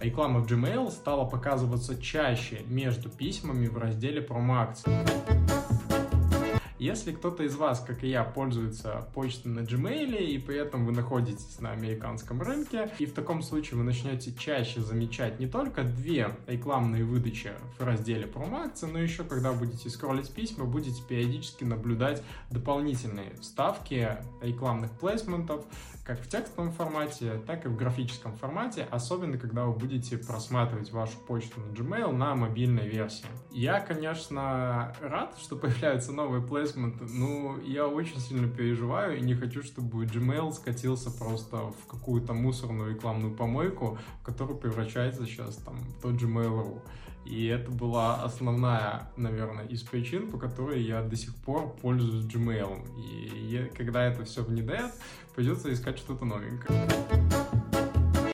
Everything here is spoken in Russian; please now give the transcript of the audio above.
Реклама в Gmail стала показываться чаще между письмами в разделе промо-акции. Если кто-то из вас, как и я, пользуется почтой на Gmail, и при этом вы находитесь на американском рынке, и в таком случае вы начнете чаще замечать не только две рекламные выдачи в разделе промо-акции, но еще когда будете скроллить письма, будете периодически наблюдать дополнительные вставки рекламных плейсментов, как в текстовом формате, так и в графическом формате, особенно когда вы будете просматривать вашу почту на Gmail на мобильной версии. Я, конечно, рад, что появляются новые плейсменты, но я очень сильно переживаю и не хочу, чтобы Gmail скатился просто в какую-то мусорную рекламную помойку, в которую превращается сейчас там тот Gmail.ru. И это была основная, наверное, из причин, по которой я до сих пор пользуюсь Gmail. И когда это все внедрят, придется искать что-то новенькое.